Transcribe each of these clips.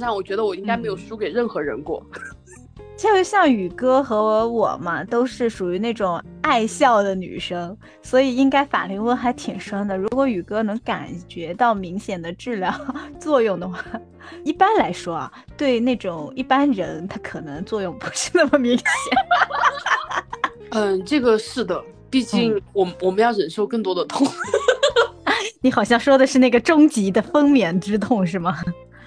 上，我觉得我应该没有输给任何人过。就像宇哥和我嘛，都是属于那种爱笑的女生，所以应该法令纹还挺深的。如果宇哥能感觉到明显的治疗作用的话，一般来说啊，对那种一般人，他可能作用不是那么明显。嗯，这个是的，毕竟我我们要忍受更多的痛。你好像说的是那个终极的分娩之痛是吗？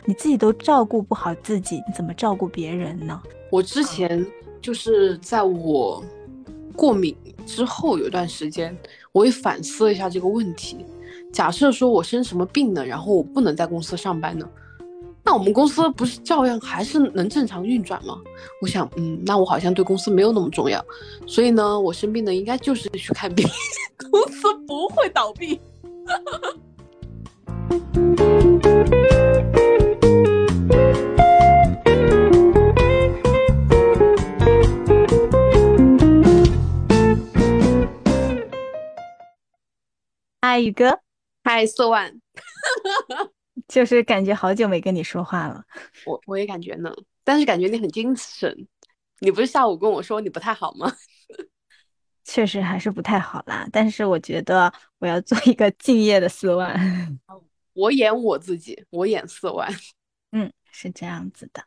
你自己都照顾不好自己，你怎么照顾别人呢？我之前就是在我过敏之后有一段时间，我也反思了一下这个问题。假设说我生什么病呢，然后我不能在公司上班呢，那我们公司不是照样还是能正常运转吗？我想，嗯，那我好像对公司没有那么重要，所以呢，我生病呢应该就是去看病，公司不会倒闭。嗨，宇哥，嗨，四万，就是感觉好久没跟你说话了。我我也感觉呢，但是感觉你很精神。你不是下午跟我说你不太好吗？确实还是不太好啦，但是我觉得我要做一个敬业的四万。我演我自己，我演四万。嗯，是这样子的。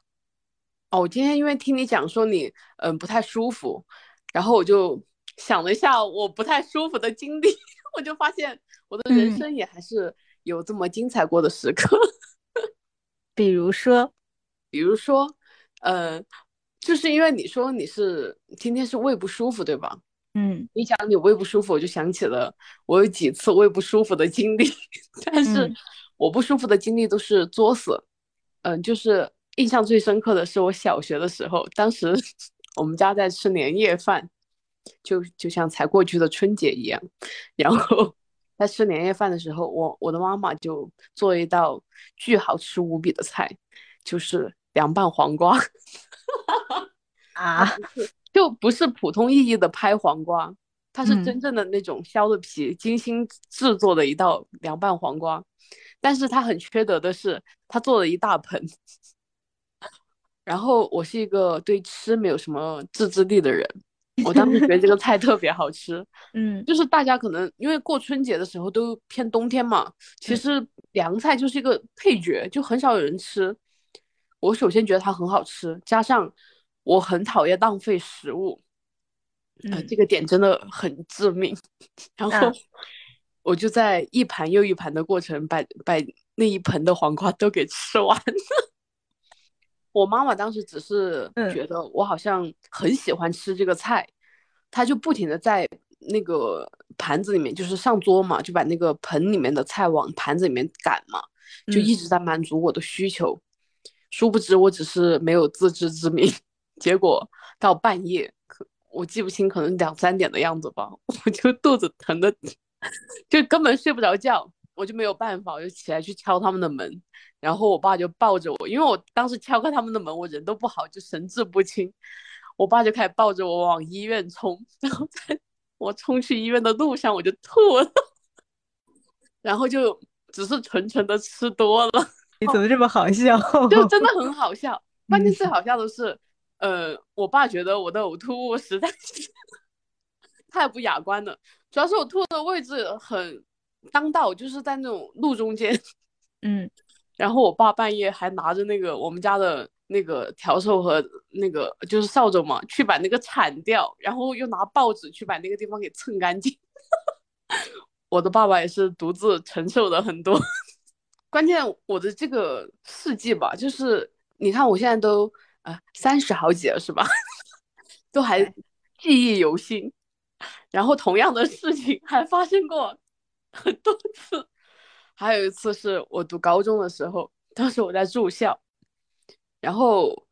哦，我今天因为听你讲说你嗯不太舒服，然后我就想了一下我不太舒服的经历，我就发现我的人生也还是有这么精彩过的时刻。比如说，比如说，呃，就是因为你说你是今天是胃不舒服，对吧？嗯，你讲你胃不舒服，我就想起了我有几次胃不舒服的经历，但是我不舒服的经历都是作死。嗯，就是印象最深刻的是我小学的时候，当时我们家在吃年夜饭，就就像才过去的春节一样。然后在吃年夜饭的时候，我我的妈妈就做一道巨好吃无比的菜，就是凉拌黄瓜。啊。就不是普通意义的拍黄瓜，它是真正的那种削的皮，精心制作的一道凉拌黄瓜。但是它很缺德的是，它做了一大盆。然后我是一个对吃没有什么自制力的人，我当时觉得这个菜特别好吃。嗯，就是大家可能因为过春节的时候都偏冬天嘛，其实凉菜就是一个配角，就很少有人吃。我首先觉得它很好吃，加上。我很讨厌浪费食物，呃，这个点真的很致命。然后我就在一盘又一盘的过程，把把那一盆的黄瓜都给吃完。我妈妈当时只是觉得我好像很喜欢吃这个菜，她就不停的在那个盘子里面，就是上桌嘛，就把那个盆里面的菜往盘子里面赶嘛，就一直在满足我的需求。殊不知我只是没有自知之明。结果到半夜，可我记不清，可能两三点的样子吧，我就肚子疼的，就根本睡不着觉，我就没有办法，我就起来去敲他们的门，然后我爸就抱着我，因为我当时敲开他们的门，我人都不好，就神志不清，我爸就开始抱着我往医院冲，然后在我冲去医院的路上，我就吐了，然后就只是纯纯的吃多了，你怎么这么好笑？就真的很好笑，关键最好笑的是。呃，我爸觉得我的呕吐物实在是 太不雅观了，主要是我吐的位置很当道，就是在那种路中间。嗯，然后我爸半夜还拿着那个我们家的那个笤帚和那个就是扫帚嘛，去把那个铲掉，然后又拿报纸去把那个地方给蹭干净。我的爸爸也是独自承受了很多，关键我的这个事迹吧，就是你看我现在都。啊，三十好几了是吧？都还记忆犹新。然后同样的事情还发生过很多次。还有一次是我读高中的时候，当时我在住校，然后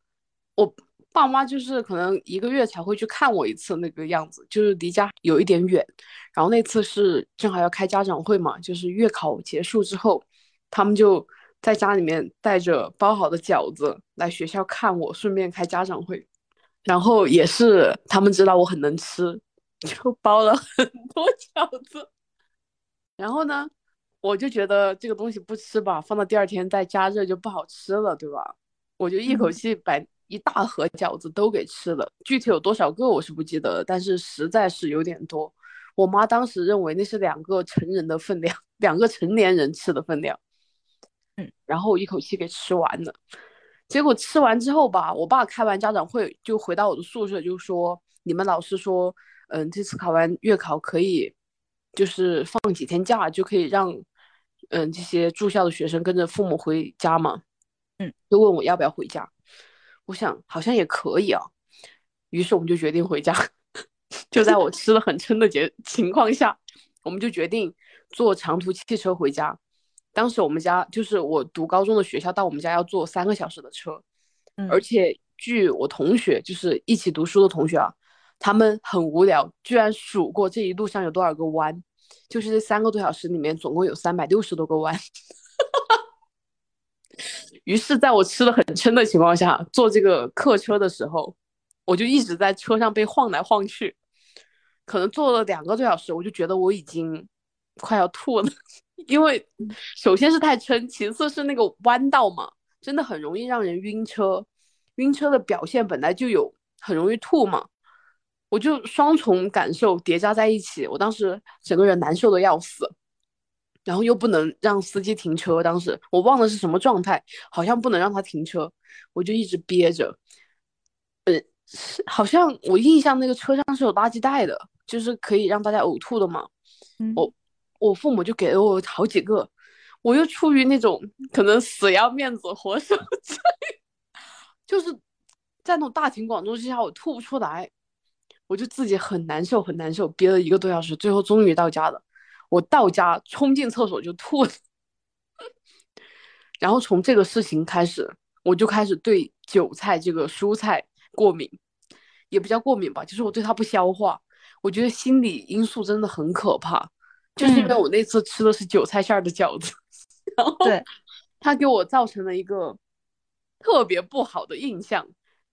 我爸妈就是可能一个月才会去看我一次那个样子，就是离家有一点远。然后那次是正好要开家长会嘛，就是月考结束之后，他们就。在家里面带着包好的饺子来学校看我，顺便开家长会，然后也是他们知道我很能吃，就包了很多 饺子。然后呢，我就觉得这个东西不吃吧，放到第二天再加热就不好吃了，对吧？我就一口气把一大盒饺子都给吃了。具体有多少个我是不记得了，但是实在是有点多。我妈当时认为那是两个成人的分量，两个成年人吃的分量。嗯，然后我一口气给吃完了。结果吃完之后吧，我爸开完家长会就回到我的宿舍，就说你们老师说，嗯，这次考完月考可以，就是放几天假，就可以让，嗯，这些住校的学生跟着父母回家嘛。嗯，就问我要不要回家。我想好像也可以啊，于是我们就决定回家。就在我吃的很撑的节情况下，我们就决定坐长途汽车回家。当时我们家就是我读高中的学校，到我们家要坐三个小时的车，而且据我同学，就是一起读书的同学啊，他们很无聊，居然数过这一路上有多少个弯，就是这三个多小时里面总共有三百六十多个弯。于是，在我吃的很撑的情况下，坐这个客车的时候，我就一直在车上被晃来晃去，可能坐了两个多小时，我就觉得我已经快要吐了。因为首先是太撑，其次是那个弯道嘛，真的很容易让人晕车。晕车的表现本来就有很容易吐嘛，我就双重感受叠加在一起，我当时整个人难受的要死，然后又不能让司机停车，当时我忘了是什么状态，好像不能让他停车，我就一直憋着。呃，是好像我印象那个车上是有垃圾袋的，就是可以让大家呕吐的嘛，我。我父母就给了我好几个，我又出于那种可能死要面子活受罪，就是在那种大庭广众之下我吐不出来，我就自己很难受很难受，憋了一个多小时，最后终于到家了。我到家冲进厕所就吐了，然后从这个事情开始，我就开始对韭菜这个蔬菜过敏，也不叫过敏吧，就是我对它不消化。我觉得心理因素真的很可怕。就是因为我那次吃的是韭菜馅儿的饺子，然后它给我造成了一个特别不好的印象，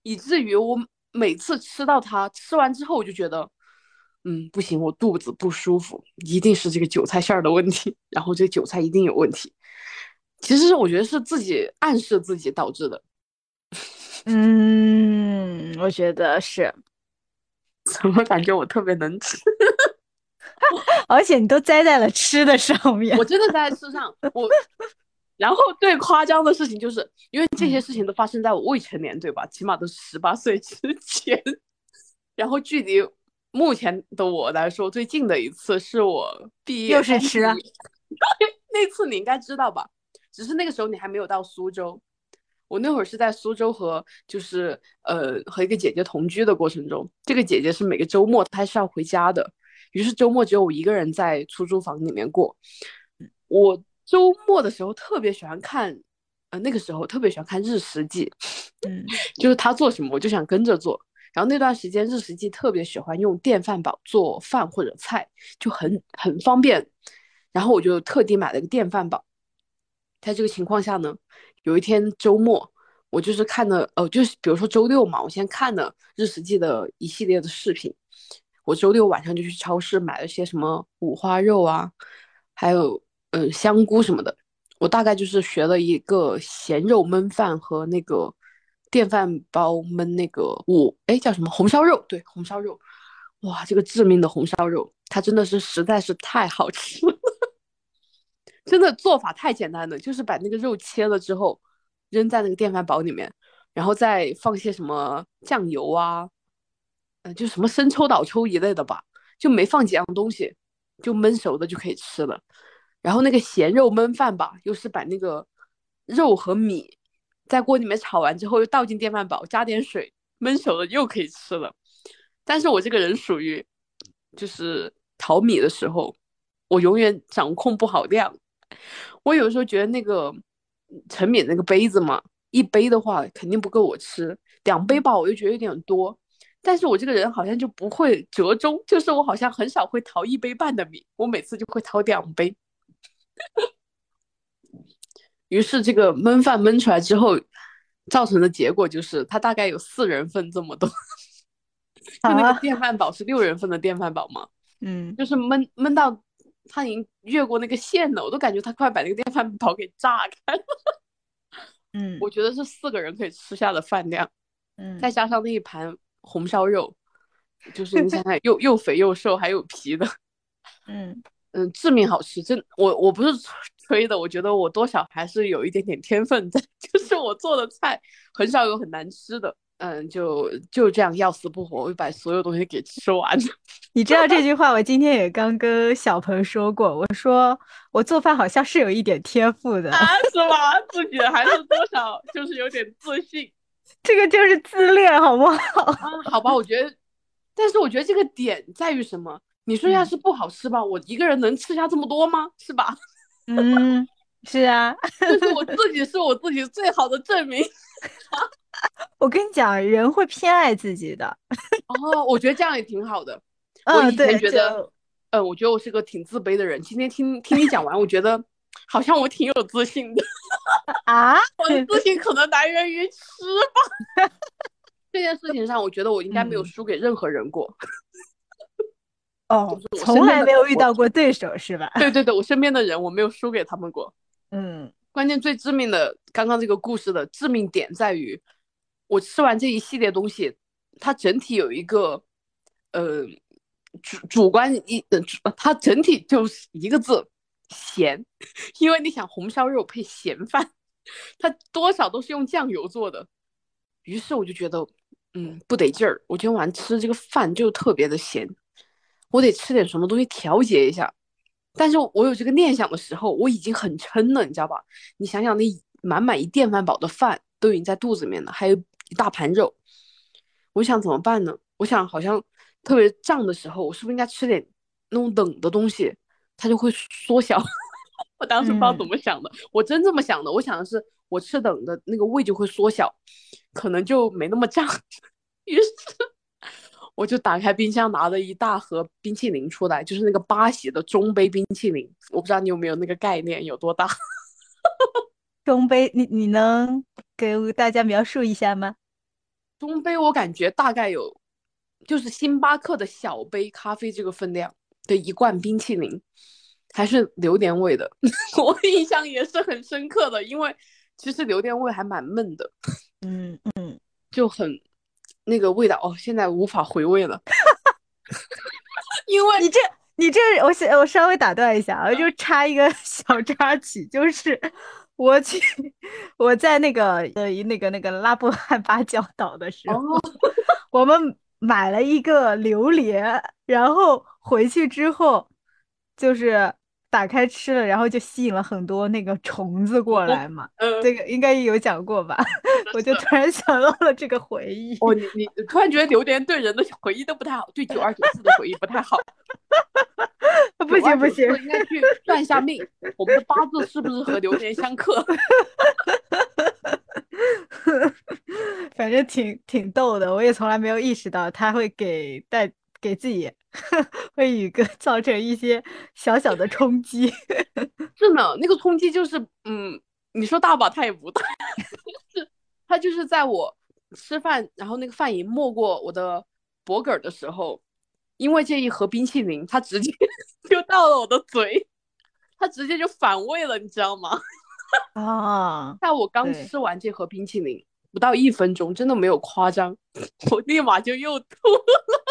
以至于我每次吃到它，吃完之后我就觉得，嗯，不行，我肚子不舒服，一定是这个韭菜馅儿的问题，然后这韭菜一定有问题。其实我觉得是自己暗示自己导致的。嗯，我觉得是。怎么感觉我特别能吃？而且你都栽在了吃的上面，我真的栽在吃上。我，然后最夸张的事情就是，因为这些事情都发生在我未成年，对吧？起码都是十八岁之前。然后距离目前的我来说，最近的一次是我毕业又是吃。那次你应该知道吧？只是那个时候你还没有到苏州，我那会儿是在苏州和就是呃和一个姐姐同居的过程中，这个姐姐是每个周末她是要回家的。于是周末只有我一个人在出租房里面过。我周末的时候特别喜欢看，呃，那个时候特别喜欢看《日食记》，嗯，就是他做什么我就想跟着做。然后那段时间《日食记》特别喜欢用电饭煲做饭或者菜，就很很方便。然后我就特地买了个电饭煲。在这个情况下呢，有一天周末，我就是看了，哦，就是比如说周六嘛，我先看了《日食记》的一系列的视频。我周六晚上就去超市买了些什么五花肉啊，还有嗯香菇什么的。我大概就是学了一个咸肉焖饭和那个电饭煲焖那个五哎叫什么红烧肉？对，红烧肉。哇，这个致命的红烧肉，它真的是实在是太好吃了，真的做法太简单了，就是把那个肉切了之后扔在那个电饭煲里面，然后再放些什么酱油啊。嗯，就什么生抽、老抽一类的吧，就没放几样东西，就焖熟的就可以吃了。然后那个咸肉焖饭吧，又是把那个肉和米在锅里面炒完之后，又倒进电饭煲，加点水焖熟了又可以吃了。但是我这个人属于，就是淘米的时候，我永远掌控不好量。我有时候觉得那个盛米那个杯子嘛，一杯的话肯定不够我吃，两杯吧我又觉得有点多。但是我这个人好像就不会折中，就是我好像很少会淘一杯半的米，我每次就会淘两杯。于是这个焖饭焖出来之后，造成的结果就是它大概有四人份这么多。就那个电饭煲是六人份的电饭煲嘛，嗯，就是焖焖到它已经越过那个线了，我都感觉它快把那个电饭煲给炸开了。嗯 我觉得是四个人可以吃下的饭量，嗯，再加上那一盘红烧肉，就是你想想又又肥又瘦还有皮的，嗯嗯，致命好吃。真我我不是 吹的，我觉得我多少还是有一点点天分在，就是我做的菜很少有很难吃的。嗯，就就这样要死不活，我就把所有东西给吃完。你知道这句话，我今天也刚跟小鹏说过。我说我做饭好像是有一点天赋的，啊，是吗？自己还是多少就是有点自信这个就是自恋，好不好？啊？好吧，我觉得，但是我觉得这个点在于什么？你说要是不好吃吧，我一个人能吃下这么多吗？是吧？嗯，是啊，就是我自己是我自己最好的证明。我跟你讲，人会偏爱自己的。哦，我觉得这样也挺好的。我嗯，以前对，觉得就嗯，我觉得我是个挺自卑的人。今天听听你讲完，我觉得好像我挺有自信的。啊，我的自信可能来源于吃吧。这件事情上，我觉得我应该没有嗯输给任何人过。哦，我从来没有遇到过对手是吧？对对对，我身边的人我没有输给他们过。嗯关键最致命的，刚刚这个故事的致命点在于，我吃完这一系列东西，它整体有一个，呃，主主观一，呃，主它整体就是一个字，咸。因为你想红烧肉配咸饭，它多少都是用酱油做的，于是我就觉得，嗯，不得劲儿。我今天晚上吃这个饭就特别的咸，我得吃点什么东西调节一下。但是我有这个念想的时候，我已经很撑了，你知道吧？你想想，那满满一电饭煲的饭都已经在肚子里面了，还有一大盘肉，我想怎么办呢？我想好像特别胀的时候，我是不是应该吃点那种冷的东西，它就会缩小？我当时不知道怎么想的，我真这么想的。我想的是，我吃冷的那个胃就会缩小，可能就没那么胀。于是我就打开冰箱，拿了一大盒冰淇淋出来，就是那个八喜的中杯冰淇淋。我不知道你有没有那个概念，有多大？中杯，你你能给大家描述一下吗？中杯我感觉大概有，就是星巴克的小杯咖啡这个分量的一罐冰淇淋，还是榴莲味的。我印象也是很深刻的，因为其实榴莲味还蛮闷的，嗯嗯，就很那个味道哦，现在无法回味了。因为你这你这，我先我稍微打断一下我，就插一个 小插曲，就是我去我在那个呃那个那个拉布汉巴礁岛的时候，哦，我们买了一个榴莲，然后回去之后就是打开吃了，然后就吸引了很多那个虫子过来嘛。嗯，这个应该有讲过吧？我就突然想到了这个回忆。哦，你你突然觉得榴莲对人的回忆都不太好，对九二九四的回忆不太好。不行不行，应该去算一下命，我们的八字是不是和榴莲相克？反正挺挺逗的，我也从来没有意识到他会给带给自己为宇哥造成一些小小的冲击。是呢，那个冲击就是，嗯，你说大吧，它也不大，就是它就是在我吃饭，然后那个饭一没过我的脖梗儿的时候，因为这一盒冰淇淋，它直接 就到了我的嘴，它直接就反胃了，你知道吗？啊，在我刚吃完这盒冰淇淋不到一分钟，真的没有夸张，我立马就又吐了。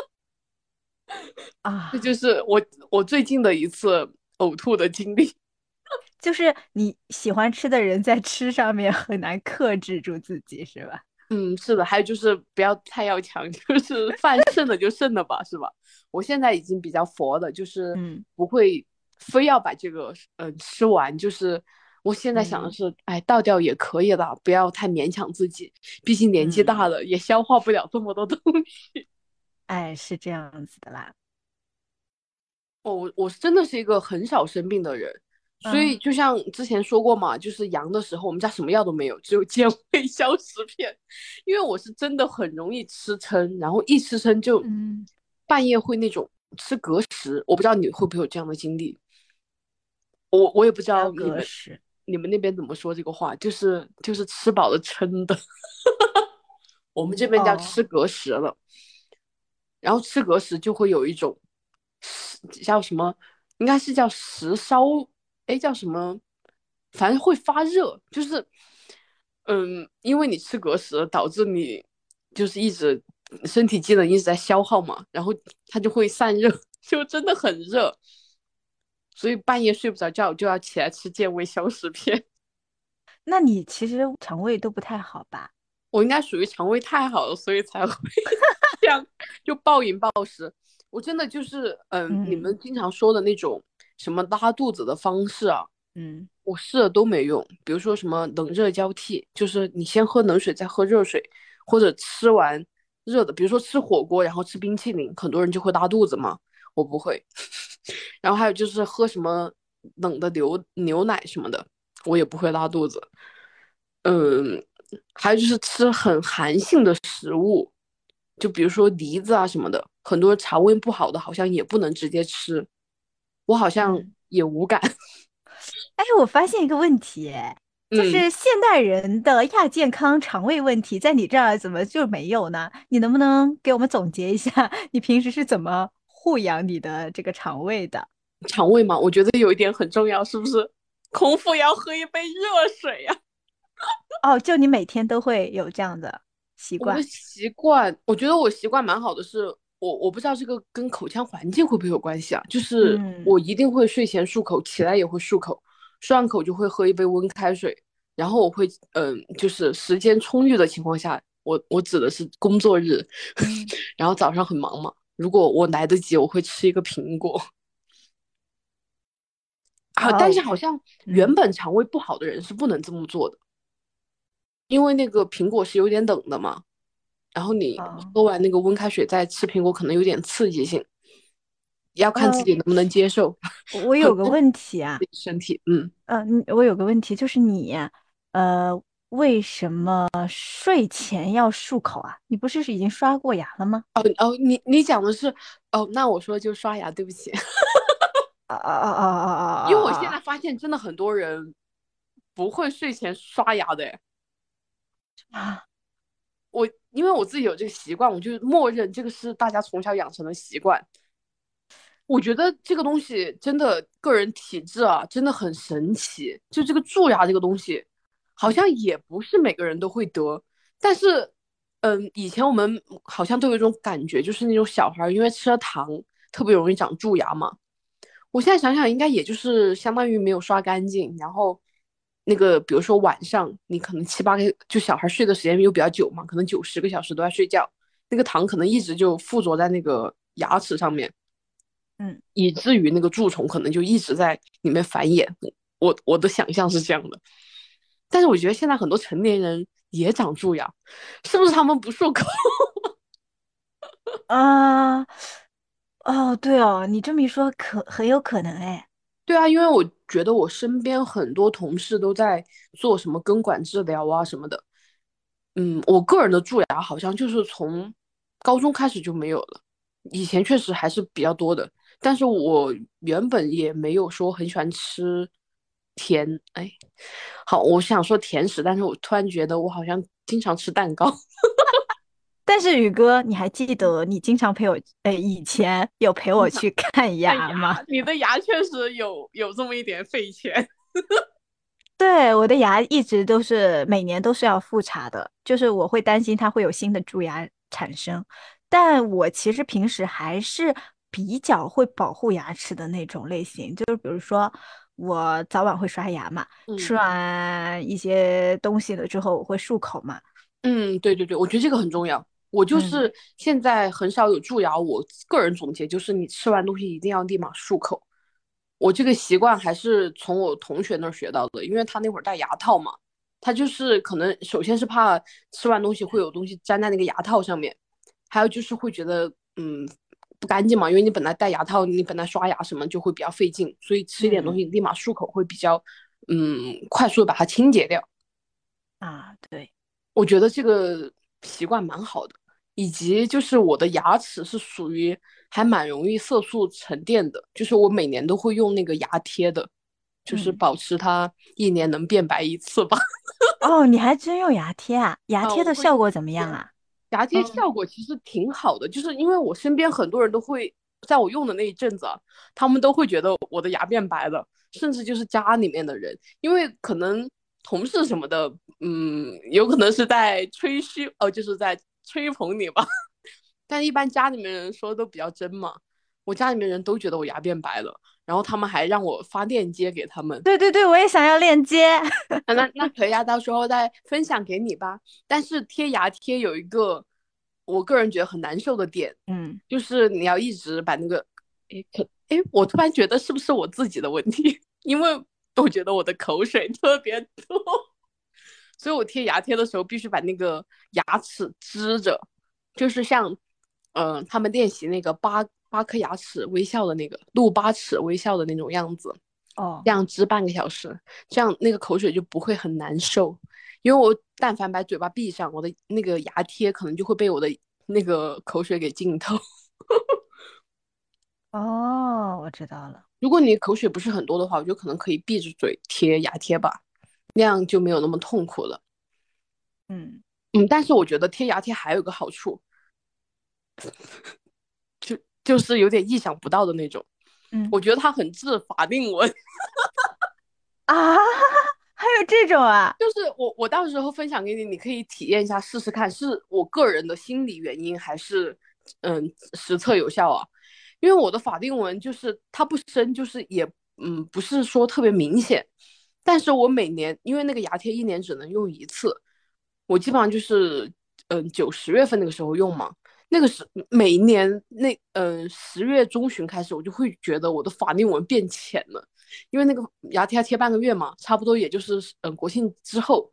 啊这，就是我我最近的一次呕吐的经历。就是你喜欢吃的人在吃上面很难克制住自己，是吧？嗯，是的，还有就是不要太要强，就是饭剩了就剩了吧，是吧？我现在已经比较佛了，就是嗯不会非要把这个呃吃完，就是我现在想的嗯是，哎，倒掉也可以了，不要太勉强自己，毕竟年纪大嗯了，也消化不了这么多东西。哎，是这样子的啦。哦，我我真的是一个很少生病的人，所以嗯。就像之前说过嘛，就是阳的时候，我们家什么药都没有，只有健胃 消食片，因为我是真的很容易吃撑，然后一吃撑就嗯。半夜会那种吃隔食，我不知道你会不会有这样的经历，我我也不知道你隔们食，你们那边怎么说这个话，就是就是吃饱了撑的，我们这边叫哦。吃隔食了，然后吃隔食就会有一种叫什么，应该是叫食烧，哎叫什么，反正会发热，就是嗯，因为你吃隔食，导致你就是一直身体机能一直在消耗嘛，然后它就会散热，就真的很热，所以半夜睡不着觉就要起来吃健胃消食片。那你其实肠胃都不太好吧？我应该属于肠胃太好了，所以才会 这样就暴饮暴食。我真的就是，嗯，你们经常说的那种什么拉肚子的方式啊，嗯，我试了都没用。比如说什么冷热交替，就是你先喝冷水再喝热水，或者吃完热的，比如说吃火锅然后吃冰淇淋，很多人就会拉肚子嘛。我不会。然后还有就是喝什么冷的牛牛奶什么的，我也不会拉肚子。嗯。还有就是吃很寒性的食物，就比如说梨子啊什么的，很多肠胃不好的好像也不能直接吃，我好像也无感。哎，我发现一个问题，就是现代人的亚健康肠胃问题，在你这儿怎么就没有呢？你能不能给我们总结一下，你平时是怎么护养你的这个肠胃的？肠胃嘛，我觉得有一点很重要，是不是？空腹要喝一杯热水呀。哦，就你每天都会有这样的习惯？我的习惯，我觉得我习惯蛮好的，是我我不知道这个跟口腔环境会不会有关系啊？就是我一定会睡前漱口，起来也会漱口，漱完口就会喝一杯温开水，然后我会嗯，就是时间充裕的情况下，我我指的是工作日，然后早上很忙嘛，如果我来得及，我会吃一个苹果。好，但是好像原本肠胃不好的人是不能这么做的。因为那个苹果是有点冷的嘛，然后你喝完那个温开水再吃苹果，可能有点刺激性，要看自己能不能接受。我有个问题啊，身体，嗯嗯，我有个问题，就是你呃，为什么睡前要漱口啊？你不是是已经刷过牙了吗？哦哦，你你讲的是哦，那我说就刷牙，对不起。啊啊啊啊啊啊！因为我现在发现真的很多人不会睡前刷牙的。啊，我因为我自己有这个习惯，我就默认这个是大家从小养成的习惯。我觉得这个东西真的个人体质啊，真的很神奇。就这个蛀牙这个东西，好像也不是每个人都会得。但是，嗯，以前我们好像都有一种感觉，就是那种小孩因为吃了糖特别容易长蛀牙嘛。我现在想想，应该也就是相当于没有刷干净，然后。那个，比如说晚上，你可能七八个，就小孩睡的时间又比较久嘛，可能九十个小时都在睡觉，那个糖可能一直就附着在那个牙齿上面，嗯，以至于那个蛀虫可能就一直在里面繁衍。我我的想象是这样的，但是我觉得现在很多成年人也长蛀牙，是不是他们不漱口？啊，哦，对哦，你这么一说，可很有可能哎。对啊，因为我觉得我身边很多同事都在做什么根管治疗啊什么的。嗯，我个人的蛀牙好像就是从高中开始就没有了，以前确实还是比较多的。但是我原本也没有说很喜欢吃甜，哎，好，我想说甜食，但是我突然觉得我好像经常吃蛋糕。但是宇哥，你还记得你经常陪我，哎，以前有陪我 去看牙吗？你的牙确实有有这么一点费钱。对，我的牙一直都是每年都是要复查的，就是我会担心它会有新的蛀牙产生。但我其实平时还是比较会保护牙齿的那种类型，就是比如说我早晚会刷牙嘛，吃完一些东西了之后我会漱口嘛。嗯，对对对，我觉得这个很重要。我就是现在很少有蛀牙，我个人总结就是你吃完东西一定要立马漱口。我这个习惯还是从我同学那儿学到的，因为他那会儿戴牙套嘛，他就是可能首先是怕吃完东西会有东西粘在那个牙套上面，还有就是会觉得嗯不干净嘛，因为你本来戴牙套，你本来刷牙什么就会比较费劲，所以吃一点东西立马漱口会比较嗯快速的把它清洁掉。啊，对，我觉得这个习惯蛮好的。以及就是我的牙齿是属于还蛮容易色素沉淀的，就是我每年都会用那个牙贴的，就是保持它一年能变白一次吧。哦，你还真用牙贴啊？牙贴的效果怎么样啊？牙贴效果其实挺好的，就是因为我身边很多人都会在我用的那一阵子，他们都会觉得我的牙变白了，甚至就是家里面的人，因为可能同事什么的，嗯，有可能是在吹嘘，哦，就是在吹捧你吧。但一般家里面人说都比较真嘛，我家里面人都觉得我牙变白了，然后他们还让我发链接给他们。对对对，我也想要链接。那那可以啊，到时候再分享给你吧。但是贴牙贴有一个，我个人觉得很难受的点，嗯，就是你要一直把那个，哎可哎，我突然觉得是不是我自己的问题？因为我觉得我的口水特别多，所以我贴牙贴的时候必须把那个牙齿支着，就是像，嗯，他们练习那个八八颗牙齿微笑的那个露八齿微笑的那种样子，哦，这样支半个小时，这样那个口水就不会很难受。因为我但凡把嘴巴闭上，我的那个牙贴可能就会被我的那个口水给浸透。哦，我知道了。如果你口水不是很多的话，我觉得可能可以闭着嘴贴牙贴吧，那样就没有那么痛苦了。嗯嗯，但是我觉得贴牙贴还有个好处，就就是有点意想不到的那种。嗯，我觉得它很治法令纹。啊，还有这种啊？就是我我到时候分享给你，你可以体验一下试试看，是我个人的心理原因还是嗯实测有效啊？因为我的法令纹就是它不深，就是也嗯不是说特别明显，但是我每年因为那个牙贴一年只能用一次，我基本上就是嗯九十月份那个时候用嘛，那个是每年那嗯十月中旬开始，我就会觉得我的法令纹变浅了，因为那个牙贴要贴半个月嘛，差不多也就是嗯国庆之后，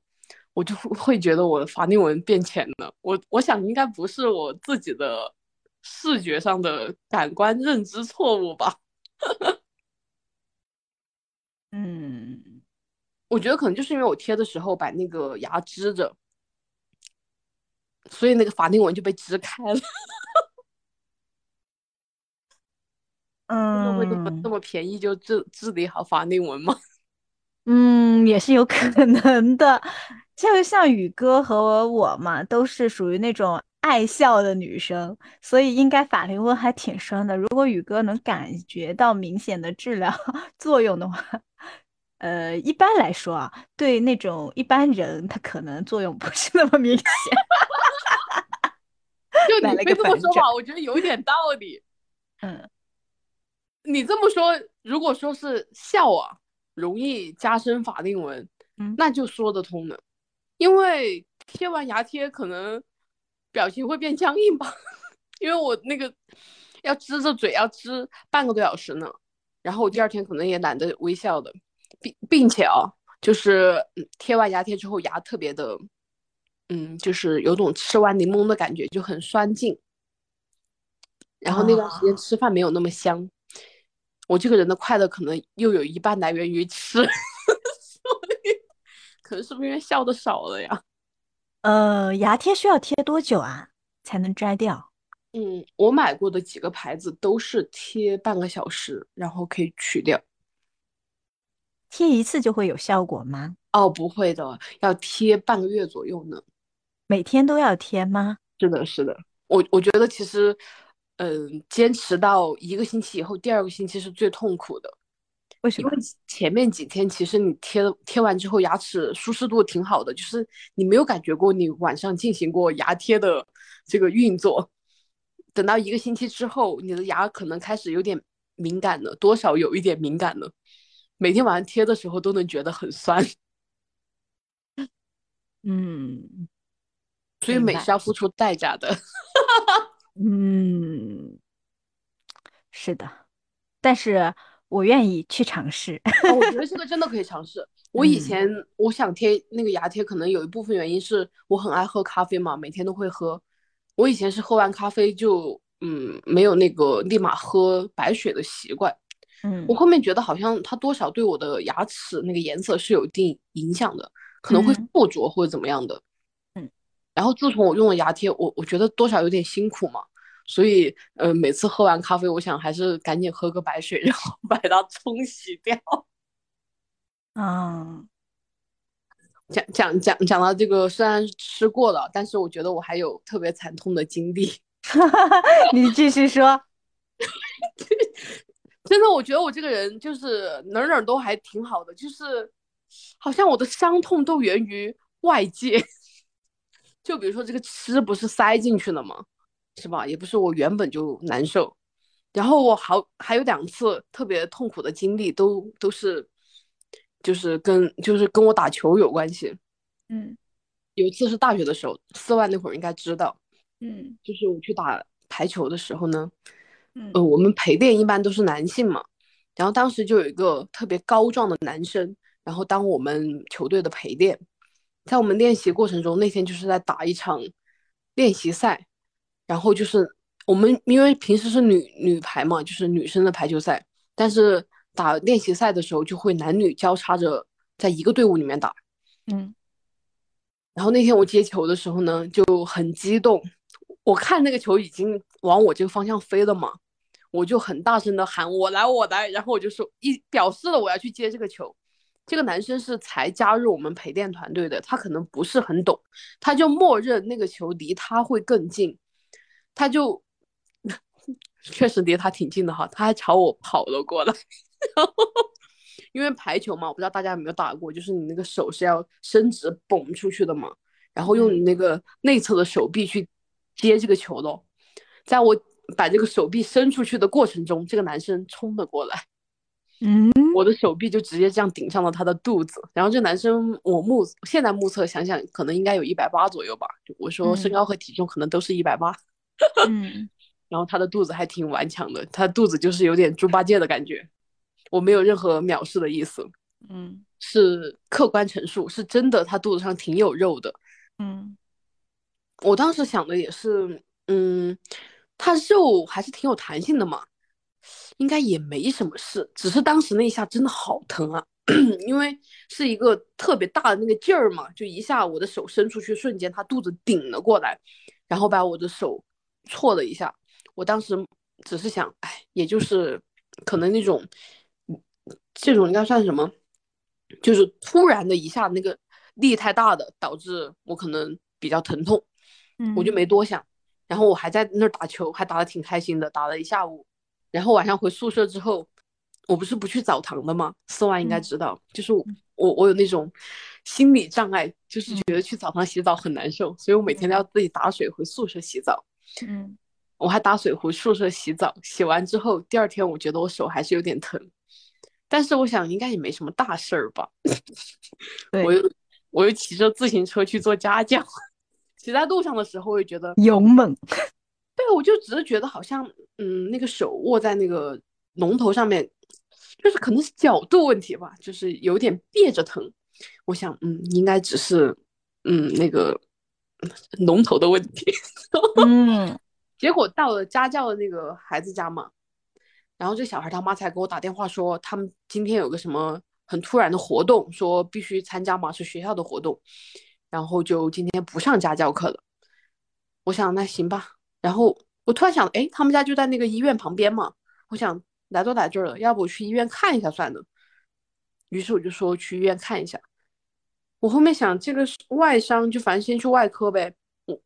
我就会觉得我的法令纹变浅了。我我想应该不是我自己的。视觉上的感官认知错误吧，嗯，我觉得可能就是因为我贴的时候把那个牙支着，所以那个法令纹就被支开了。嗯，会这么这么便宜就治治理好法令纹吗？嗯，也是有可能的。就像宇哥和我嘛，都是属于那种。爱笑的女生，所以应该法令纹还挺深的。如果宇哥能感觉到明显的治疗 作用的话，呃，一般来说啊，对那种一般人，他可能作用不是那么明显。就你非这么说吧，我觉得有一点道理。嗯，你这么说，如果说是笑啊，容易加深法令纹，嗯，那就说得通了。因为贴完牙贴可能。表情会变僵硬吧，因为我那个要支着嘴要支半个多小时呢，然后我第二天可能也懒得微笑的，并并且啊，就是贴完牙贴之后牙特别的，嗯，就是有种吃完柠檬的感觉，就很酸劲，然后那段时间吃饭没有那么香，我这个人的快乐可能又有一半来源于吃，所以可能是不是因为笑的少了呀？呃，牙贴需要贴多久啊才能摘掉？嗯，我买过的几个牌子都是贴半个小时，然后可以取掉。贴一次就会有效果吗？哦，不会的，要贴半个月左右呢。每天都要贴吗？是的，是的。我我觉得其实，嗯，坚持到一个星期以后，第二个星期是最痛苦的。为什么？因为前面几天其实你贴贴完之后，牙齿舒适度挺好的，就是你没有感觉过你晚上进行过牙贴的这个运作。等到一个星期之后，你的牙可能开始有点敏感了，多少有一点敏感了。每天晚上贴的时候都能觉得很酸。嗯，所以美是要付出代价的。嗯，是的，但是。我愿意去尝试，我觉得 这个真的可以尝试。我以前我想贴那个牙贴，可能有一部分原因是我很爱喝咖啡嘛，每天都会喝。我以前是喝完咖啡就嗯没有那个立马喝白水的习惯，嗯，我后面觉得好像它多少对我的牙齿那个颜色是有一定影响的，可能会附着或者怎么样的，嗯。然后自从我用了牙贴，我我觉得多少有点辛苦嘛。所以，呃，每次喝完咖啡，我想还是赶紧喝个白水，然后把它冲洗掉。嗯，讲讲讲讲到这个，虽然吃过了，但是我觉得我还有特别惨痛的经历。你继续说。真的，我觉得我这个人就是哪哪都还挺好的，就是好像我的伤痛都源于外界。就比如说这个吃不是塞进去了吗？是吧？也不是我原本就难受。然后我好还有两次特别痛苦的经历，都都是就是跟就是跟我打球有关系。嗯，有一次是大学的时候，四万那会儿应该知道。嗯，就是我去打排球的时候呢，嗯呃，我们陪练一般都是男性嘛，然后当时就有一个特别高壮的男生，然后当我们球队的陪练。在我们练习过程中，那天就是在打一场练习赛，然后就是我们因为平时是女女排嘛，就是女生的排球赛，但是打练习赛的时候就会男女交叉着在一个队伍里面打。嗯，然后那天我接球的时候呢，就很激动，我看那个球已经往我这个方向飞了嘛，我就很大声的喊我来我来，然后我就说一表示了我要去接这个球。这个男生是才加入我们陪练团队的，他可能不是很懂，他就默认那个球离他会更近，他就 确实离他挺近的哈，他还朝我跑了过来。然后因为排球嘛，我不知道大家有没有打过，就是你那个手是要伸直蹦出去的嘛，然后用你那个内侧的手臂去接这个球的。在我把这个手臂伸出去的过程中，这个男生冲了过来。嗯，我的手臂就直接这样顶上了他的肚子，然后这男生我目现在目测想想，可能应该有一百八左右吧。我说身高和体重可能都是一百八，嗯，然后他的肚子还挺顽强的，他肚子就是有点猪八戒的感觉。我没有任何藐视的意思，嗯，是客观陈述，是真的，他肚子上挺有肉的。嗯，我当时想的也是，嗯，他肉还是挺有弹性的嘛。应该也没什么事，只是当时那一下真的好疼啊，因为是一个特别大的那个劲儿嘛，就一下我的手伸出去瞬间，他肚子顶了过来，然后把我的手错了一下。我当时只是想，哎，也就是可能那种这种应该算什么，就是突然的一下那个力太大的，导致我可能比较疼痛，我就没多想。然后我还在那儿打球，还打得挺开心的，打了一下午。然后晚上回宿舍之后，我不是不去澡堂的吗？四万应该知道，就是我我有那种心理障碍，就是觉得去澡堂洗澡很难受，所以我每天都要自己打水回宿舍洗澡。嗯，我还打水回宿舍洗澡，洗完之后第二天我觉得我手还是有点疼，但是我想应该也没什么大事儿吧。我又我又骑着自行车去做家教，骑在路上的时候会觉得勇猛。对，我就只是觉得好像，嗯，那个手握在那个龙头上面，就是可能是角度问题吧，就是有点别着疼。我想，嗯，应该只是，嗯，那个龙头的问题。嗯，结果到了家教的那个孩子家嘛，然后这小孩他妈才给我打电话说，他们今天有个什么很突然的活动，说必须参加嘛，是学校的活动，然后就今天不上家教课了。我想，那行吧。然后我突然想，哎，他们家就在那个医院旁边嘛，我想来都来这儿了，要不我去医院看一下算了。于是我就说去医院看一下。我后面想，这个是外伤就反正先去外科呗。我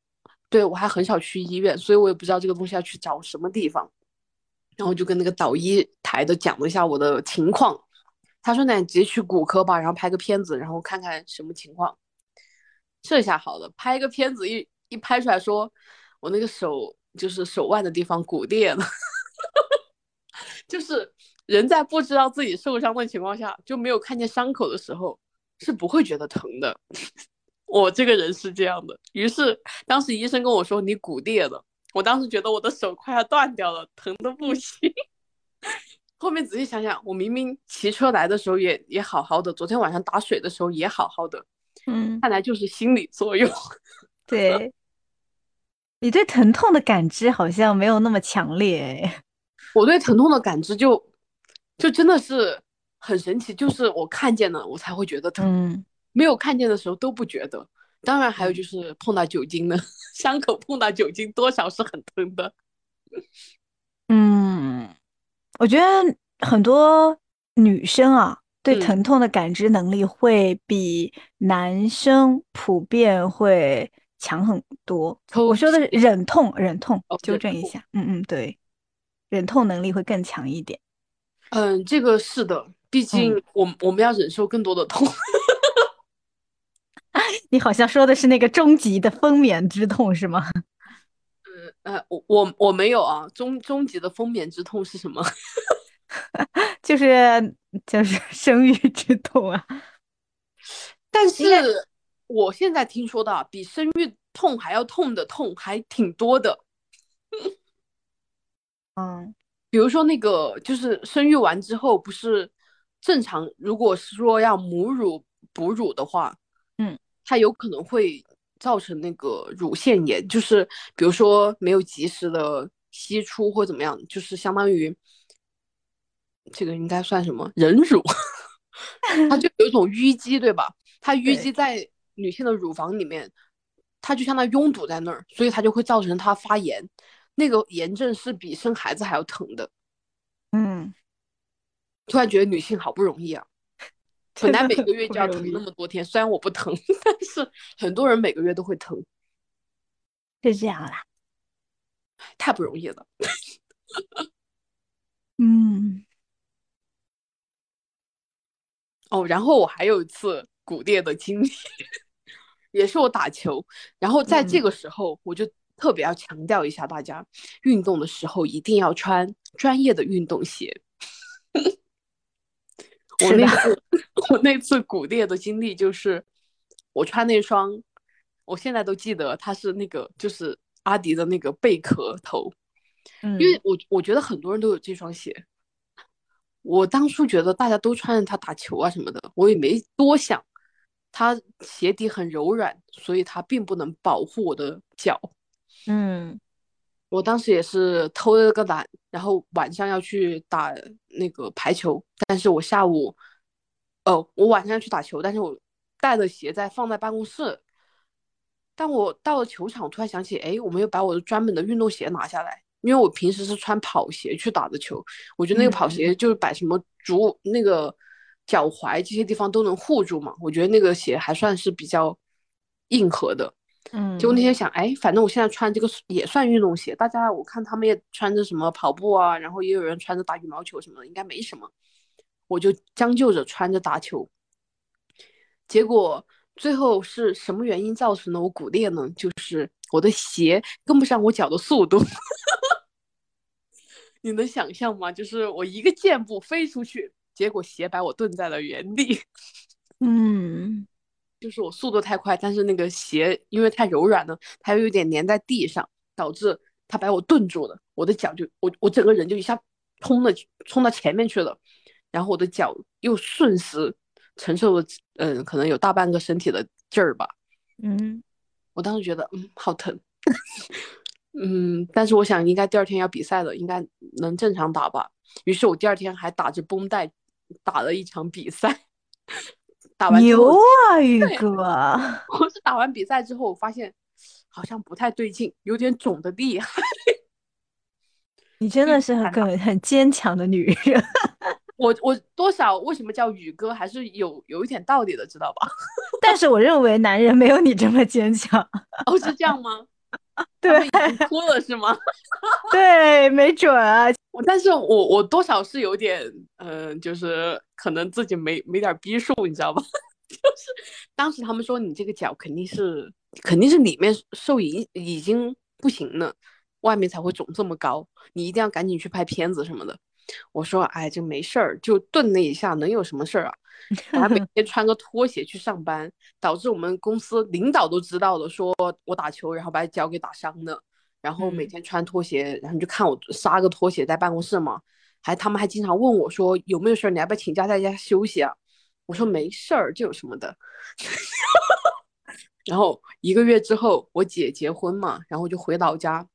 对我还很少去医院，所以我也不知道这个东西要去找什么地方。然后就跟那个导医台的讲了一下我的情况，他说那你直接去骨科吧，然后拍个片子，然后看看什么情况。这下好了，拍一个片子一一拍出来说。我那个手就是手腕的地方骨裂了，就是人在不知道自己受伤的情况下，就没有看见伤口的时候，是不会觉得疼的。我这个人是这样的。于是当时医生跟我说你骨裂了，我当时觉得我的手快要断掉了，疼的不行。后面仔细想想，我明明骑车来的时候也也好好的，昨天晚上打水的时候也好好的，嗯，看来就是心理作用。对。你对疼痛的感知好像没有那么强烈，我对疼痛的感知就就真的是很神奇，就是我看见了我才会觉得疼，没有看见的时候都不觉得。当然还有就是碰到酒精呢 伤口，碰到酒精多少是很疼的。嗯，我觉得很多女生啊，对疼痛的感知能力会比男生普遍会。强很多，我说的是忍痛，忍痛，纠正一下，嗯嗯，对，忍痛能力会更强一点。嗯，这个是的，毕竟我我们要忍受更多的痛。你好像说的是那个终极的分娩之痛是吗？呃呃，我我我没有啊，终终极的分娩之痛是什么？就是就是 生育之痛啊。但是我现在听说的比生育痛还要痛的痛还挺多的。嗯，比如说那个就是生育完之后，不是正常，如果是说要母乳哺乳的话，嗯，它有可能会造成那个乳腺炎，就是比如说没有及时的吸出或怎么样，就是相当于这个应该算什么忍辱，它就有一种淤积，对吧？它淤积在女性的乳房里面，它就相当于拥堵在那儿，所以它就会造成它发炎。那个炎症是比生孩子还要疼的。嗯，突然觉得女性好不容易啊，本来每个月就要疼那么多天，虽然我不疼，但是很多人每个月都会疼。就这样啦，太不容易了。嗯。哦，然后我还有一次骨裂的经历，也是我打球，然后在这个时候我就。特别要强调一下，大家运动的时候一定要穿专业的运动鞋。我那次我那次骨裂的经历就是，我穿那双，我现在都记得它是那个就是阿迪的那个贝壳头，嗯，因为我我觉得很多人都有这双鞋，我当初觉得大家都穿着它打球啊什么的，我也没多想，它鞋底很柔软，所以它并不能保护我的脚。嗯，我当时也是偷了个懒，然后晚上要去打那个排球，但是我下午，哦，我晚上要去打球，但是我带了鞋在放在办公室，但我到了球场，突然想起，哎，我没有把我的专门的运动鞋拿下来，因为我平时是穿跑鞋去打的球，我觉得那个跑鞋就是把什么足那个脚踝这些地方都能护住嘛，我觉得那个鞋还算是比较硬核的。嗯，结果那天想，哎，反正我现在穿这个也算运动鞋，大家我看他们也穿着什么跑步啊，然后也有人穿着打羽毛球什么的，应该没什么，我就将就着穿着打球。结果最后是什么原因造成的我骨裂呢？就是我的鞋跟不上我脚的速度，你能想象吗？就是我一个箭步飞出去，结果鞋把我顿在了原地。嗯。就是我速度太快，但是那个鞋因为太柔软了，它又有点粘在地上，导致它把我顿住了。我的脚就我我整个人就一下冲了冲到前面去了，然后我的脚又瞬时承受了嗯可能有大半个身体的劲儿吧。嗯，我当时觉得嗯好疼，嗯，但是我想应该第二天要比赛了，应该能正常打吧。于是我第二天还打着绷带打了一场比赛。打完牛啊，宇哥！我是打完比赛之后，我发现好像不太对劲，有点肿的厉害。你真的是很很坚强的女人。我我多少为什么叫宇哥，还是有有一点道理的，知道吧？但是我认为男人没有你这么坚强。哦，是这样吗？对，哭了是吗？对，没准啊。但是我我多少是有点，嗯，就是可能自己没没点逼数，你知道吧？就是当时他们说你这个脚肯定是肯定是里面受影已经不行了，外面才会肿这么高，你一定要赶紧去拍片子什么的。我说，哎，这没事儿，就顿了一下，能有什么事儿啊？我还每 天穿个拖鞋去上班，导致我们公司领导都知道了，说我打球，然后把脚给打伤了。然后每天穿拖鞋，然后就看我撒个拖鞋在办公室嘛，还他们还经常问我说有没有事儿，你要不要请假在家休息啊？我说没事儿，这有什么的。然后一个月之后，我姐结婚嘛，然后就回老家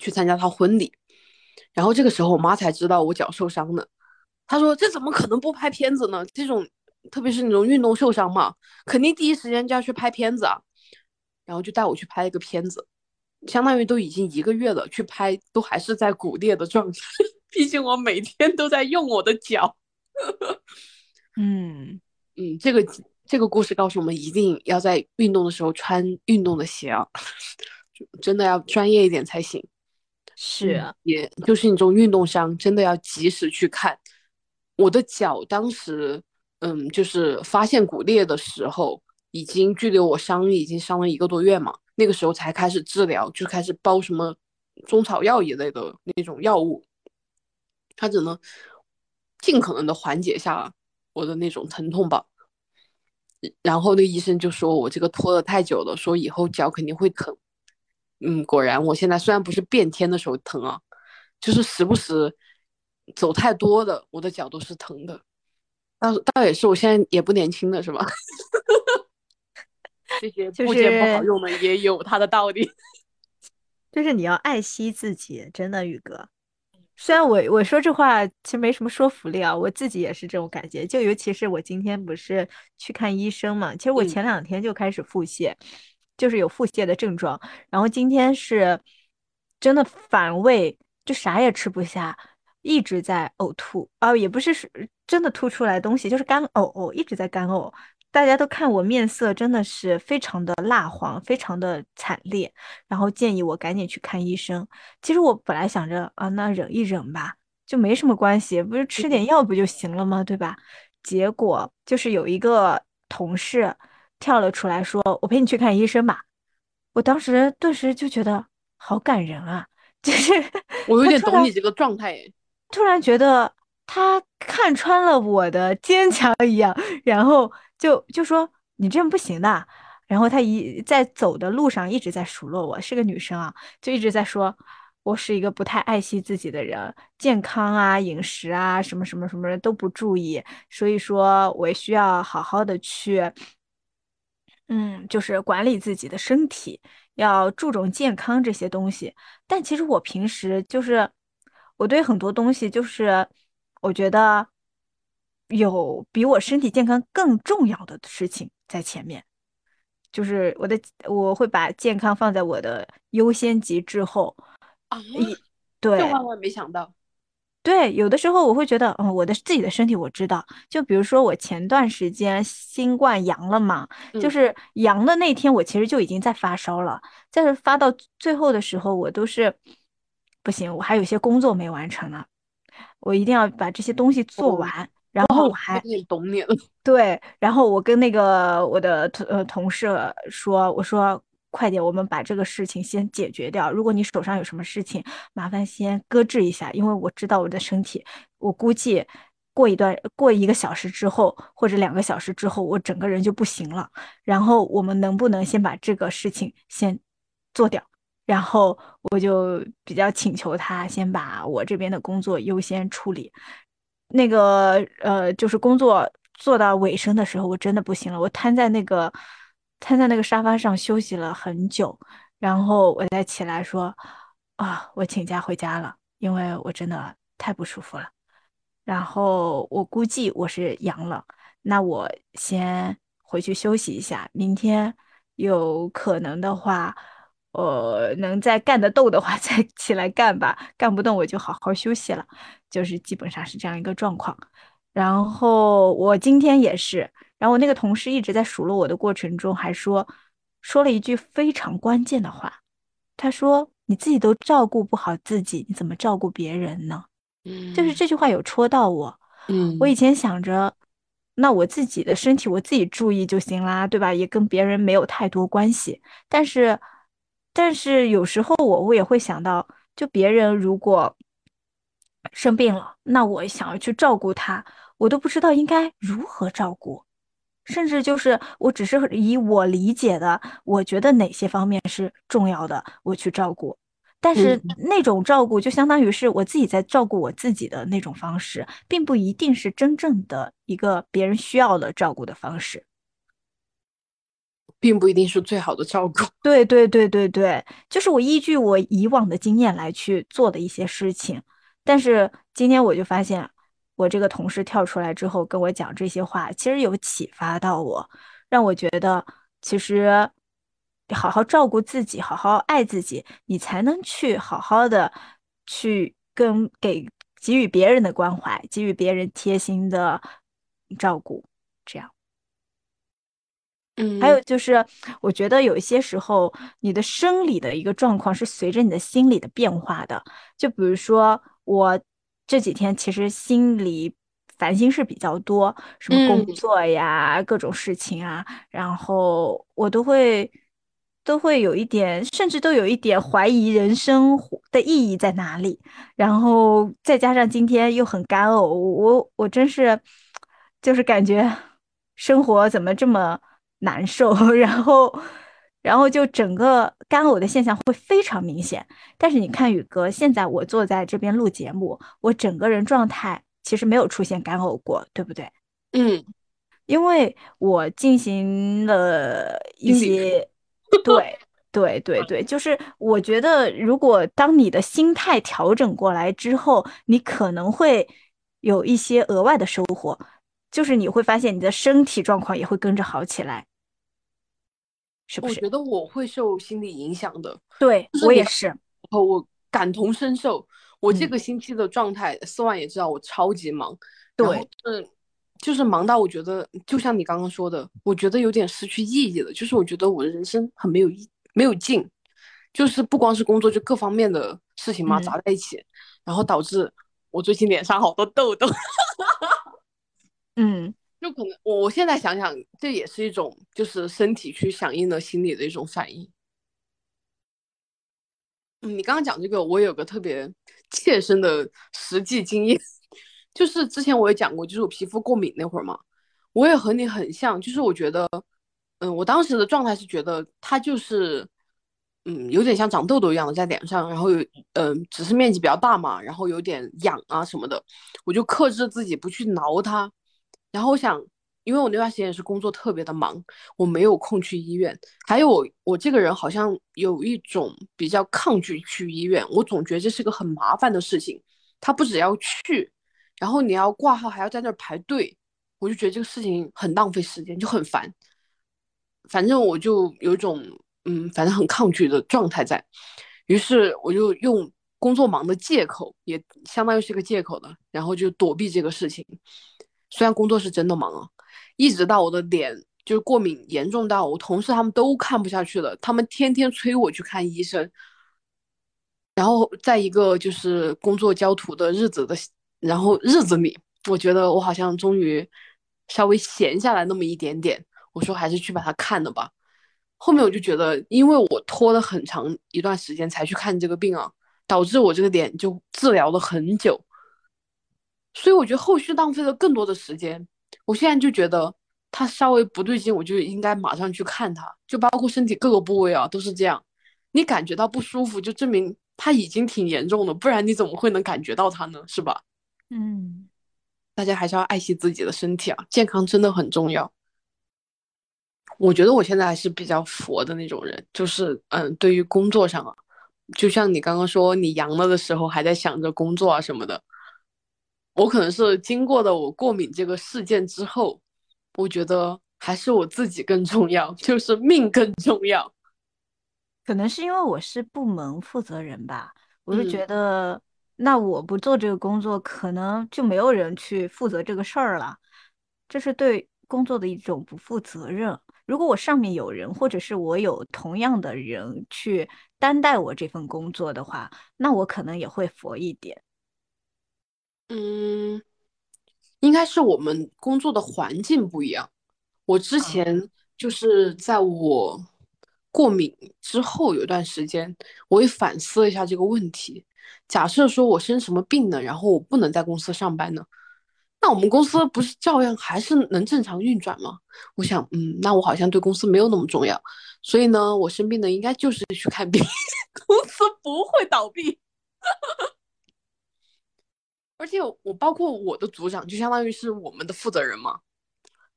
去参加她婚礼，然后这个时候我妈才知道我脚受伤了，她说这怎么可能不拍片子呢？这种特别是那种运动受伤嘛，肯定第一时间就要去拍片子啊，然后就带我去拍一个片子。相当于都已经一个月了，去拍都还是在骨裂的状态。毕竟我每天都在用我的脚。嗯嗯，这个这个故事告诉我们，一定要在运动的时候穿运动的鞋啊，真的要专业一点才行。是，也就是你这种运动伤，真的要及时去看。我的脚当时，嗯，就是发现骨裂的时候，已经距离我伤已经伤了一个多月嘛，那个时候才开始治疗，就开始包什么中草药一类的那种药物，它只能尽可能的缓解下我的那种疼痛吧。然后那医生就说我这个拖的太久了，说以后脚肯定会疼。嗯，果然我现在虽然不是变天的时候疼啊，就是时不时走太多的，我的脚都是疼的。倒倒也是，我现在也不年轻了，是吧？这些部件不好用的也有它的道理。就是你要爱惜自己，真的，宇哥。虽然我我说这话其实没什么说服力啊，我自己也是这种感觉。就尤其是我今天不是去看医生嘛，其实我前两天就开始腹泻，就是有腹泻的症状。然后今天是真的反胃，就啥也吃不下，一直在呕吐啊，也不是是真的吐出来东西，就是干呕，一直在干呕。大家都看我面色真的是非常的蜡黄，非常的惨烈，然后建议我赶紧去看医生。其实我本来想着啊，那忍一忍吧，就没什么关系，不是吃点药不就行了吗？对吧？结果就是有一个同事跳了出来说：“我陪你去看医生吧。”我当时顿时就觉得好感人啊，就是我有点懂你这个状态，突然觉得他看穿了我的坚强一样，然后。就就说你这样不行的，然后他一在走的路上一直在数落我，是个女生啊，就一直在说我是一个不太爱惜自己的人，健康啊、饮食啊什么什么什么都不注意，所以说我需要好好的去，嗯，就是管理自己的身体，要注重健康这些东西。但其实我平时就是我对很多东西就是我觉得。有比我身体健康更重要的事情在前面，就是我的我会把健康放在我的优先级之后啊。对，这万万没想到。对，有的时候我会觉得，嗯，我的自己的身体我知道。就比如说我前段时间新冠阳了嘛，就是阳的那天，我其实就已经在发烧了。但是发到最后的时候，我都是不行，我还有些工作没完成呢，我一定要把这些东西做完。然后我还懂你了，对，然后我跟那个我的同呃同事说，我说快点，我们把这个事情先解决掉。如果你手上有什么事情，麻烦先搁置一下，因为我知道我的身体，我估计过一段过一个小时之后或者两个小时之后，我整个人就不行了。然后我们能不能先把这个事情先做掉？然后我就比较请求他先把我这边的工作优先处理。那个呃，就是工作做到尾声的时候，我真的不行了，我瘫在那个瘫在那个沙发上休息了很久，然后我再起来说啊，我请假回家了，因为我真的太不舒服了。然后我估计我是阳了，那我先回去休息一下，明天有可能的话。呃，能再干得动的话，再起来干吧；干不动，我就好好休息了。就是基本上是这样一个状况。然后我今天也是，然后我那个同事一直在数落我的过程中，还说说了一句非常关键的话。他说：“你自己都照顾不好自己，你怎么照顾别人呢？”嗯，就是这句话有戳到我。嗯，我以前想着，那我自己的身体我自己注意就行啦，对吧？也跟别人没有太多关系。但是。但是有时候我我也会想到，就别人如果生病了，那我想要去照顾他，我都不知道应该如何照顾，甚至就是我只是以我理解的，我觉得哪些方面是重要的，我去照顾。但是那种照顾就相当于是我自己在照顾我自己的那种方式，并不一定是真正的一个别人需要的照顾的方式。并不一定是最好的照顾。对对对对对，就是我依据我以往的经验来去做的一些事情。但是今天我就发现，我这个同事跳出来之后跟我讲这些话，其实有启发到我，让我觉得其实好好照顾自己，好好爱自己，你才能去好好的去跟给给予别人的关怀，给予别人贴心的照顾，这样。嗯，还有就是，我觉得有一些时候，你的生理的一个状况是随着你的心理的变化的。就比如说，我这几天其实心里烦心事比较多，什么工作呀、各种事情啊，然后我都会都会有一点，甚至都有一点怀疑人生的意义在哪里。然后再加上今天又很干呕，我我真是就是感觉生活怎么这么难受，然后。然后就整个干呕的现象会非常明显，但是你看宇哥，现在我坐在这边录节目，我整个人状态其实没有出现干呕过，对不对？嗯，因为我进行了一些，对对对对，就是我觉得如果当你的心态调整过来之后，你可能会有一些额外的收获，就是你会发现你的身体状况也会跟着好起来。是不是？我觉得我会受心理影响的。对我也是。哦，我感同身受。我这个星期的状态，四万也知道我超级忙。对。嗯，就是忙到我觉得，就像你刚刚说的，我觉得有点失去意义了。就是我觉得我的人生很没有意，没有劲。就是不光是工作，就各方面的事情嘛，砸在一起，然后导致我最近脸上好多痘痘。嗯。就可能我我现在想想，这也是一种就是身体去响应了心理的一种反应。嗯，你刚刚讲这个，我有个特别切身的实际经验，就是之前我也讲过，就是我皮肤过敏那会儿嘛，我也和你很像，就是我觉得，嗯，我当时的状态是觉得它就是，嗯，有点像长痘痘一样的在脸上，然后有，嗯，只是面积比较大嘛，然后有点痒啊什么的，我就克制自己不去挠它。然后我想，因为我那段时间也是工作特别的忙，我没有空去医院。还有我，我这个人好像有一种比较抗拒去医院，我总觉得这是个很麻烦的事情。他不只要去，然后你要挂号，还要在那儿排队，我就觉得这个事情很浪费时间，就很烦。反正我就有一种，嗯，反正很抗拒的状态在。于是我就用工作忙的借口，也相当于是个借口的，然后就躲避这个事情。虽然工作是真的忙啊，一直到我的脸就是过敏严重到我同事他们都看不下去了，他们天天催我去看医生。然后在一个就是工作焦土的日子的，然后日子里，我觉得我好像终于稍微闲下来那么一点点。我说还是去把它看了吧。后面我就觉得，因为我拖了很长一段时间才去看这个病啊，导致我这个脸就治疗了很久。所以我觉得后续浪费了更多的时间。我现在就觉得他稍微不对劲，我就应该马上去看他，就包括身体各个部位啊，都是这样。你感觉到不舒服，就证明他已经挺严重的，不然你怎么会能感觉到他呢？是吧？嗯，大家还是要爱惜自己的身体啊，健康真的很重要。我觉得我现在还是比较佛的那种人，就是嗯，对于工作上啊，就像你刚刚说你阳了的时候，还在想着工作啊什么的。我可能是经过了我过敏这个事件之后，我觉得还是我自己更重要，就是命更重要。可能是因为我是部门负责人吧，我就觉得那我不做这个工作，可能就没有人去负责这个事儿了，这是对工作的一种不负责任。如果我上面有人，或者是我有同样的人去担待我这份工作的话，那我可能也会佛一点。嗯，应该是我们工作的环境不一样。我之前就是在我过敏之后有一段时间，我也反思了一下这个问题。假设说我生什么病呢，然后我不能在公司上班呢，那我们公司不是照样还是能正常运转吗？我想，嗯，那我好像对公司没有那么重要。所以呢，我生病的应该就是去看病，公司不会倒闭。而且我包括我的组长，就相当于是我们的负责人嘛，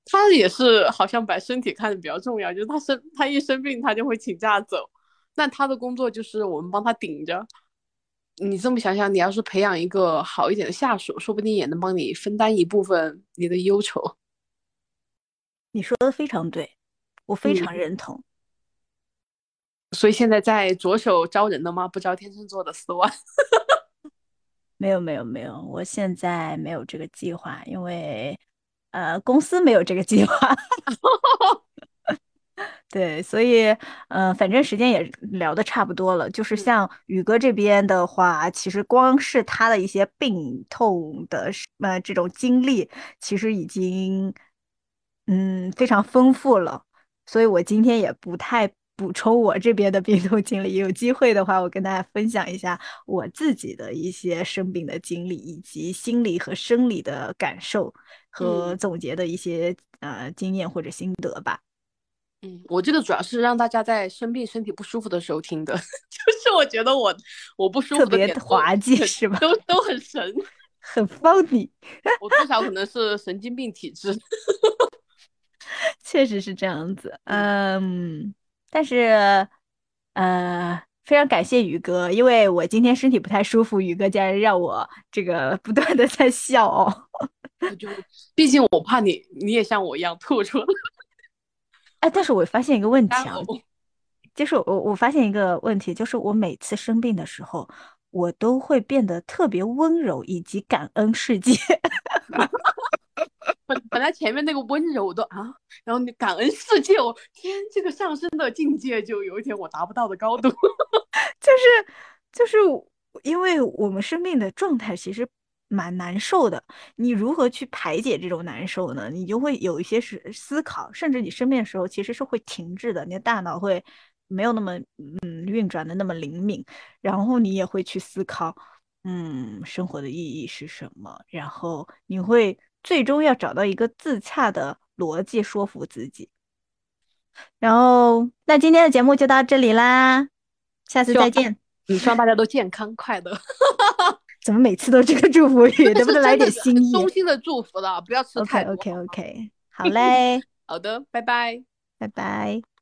他也是好像把身体看得比较重要，就是他生他一生病，他就会请假走，那他的工作就是我们帮他顶着。你这么想想，你要是培养一个好一点的下属，说不定也能帮你分担一部分你的忧愁。你说的非常对，我非常认同。所以现在在着手招人了吗？不招天秤座的四万。没有没有没有，我现在没有这个计划，因为呃公司没有这个计划。对，所以，嗯、反正时间也聊的差不多了。就是嗯像宇哥这边的话，其实光是他的一些病痛的是呃这种经历，其实已经嗯非常丰富了。所以我今天也不太补充我这边的病痛经历。有机会的话，我跟大家分享一下我自己的一些生病的经历，以及心理和生理的感受和嗯总结的一些呃经验或者心得吧。嗯，我这个主要是让大家在生病、身体不舒服的时候听的，就是我觉得我我不舒服特别滑稽是吧都都很神，很 funny，我多少可能是神经病体质。确实是这样子。嗯，但是呃，非常感谢宇哥，因为我今天身体不太舒服，宇哥竟然让我这个不断的在笑哦。我就毕竟我怕你你也像我一样吐出来。哎，但是我发现一个问题啊，就是我我发现一个问题，就是我每次生病的时候，我都会变得特别温柔，以及感恩世界。本本来前面那个温柔的啊，然后你感恩世界，我天，这个上升的境界就有一点我达不到的高度。就是就是因为我们生病的状态其实蛮难受的，你如何去排解这种难受呢？你就会有一些是思考，甚至你生病的时候其实是会停滞的，你的大脑会没有那么嗯运转的那么灵敏，然后你也会去思考，嗯，生活的意义是什么，然后你会最终要找到一个自洽的逻辑说服自己。然后，那今天的节目就到这里啦，下次再见。嗯，希望大家都健康快乐，怎么每次都这个祝福语？能不能来点这是新意衷心的祝福了，不要吃？OK 太。OK OK，好嘞，好的，拜拜。拜拜。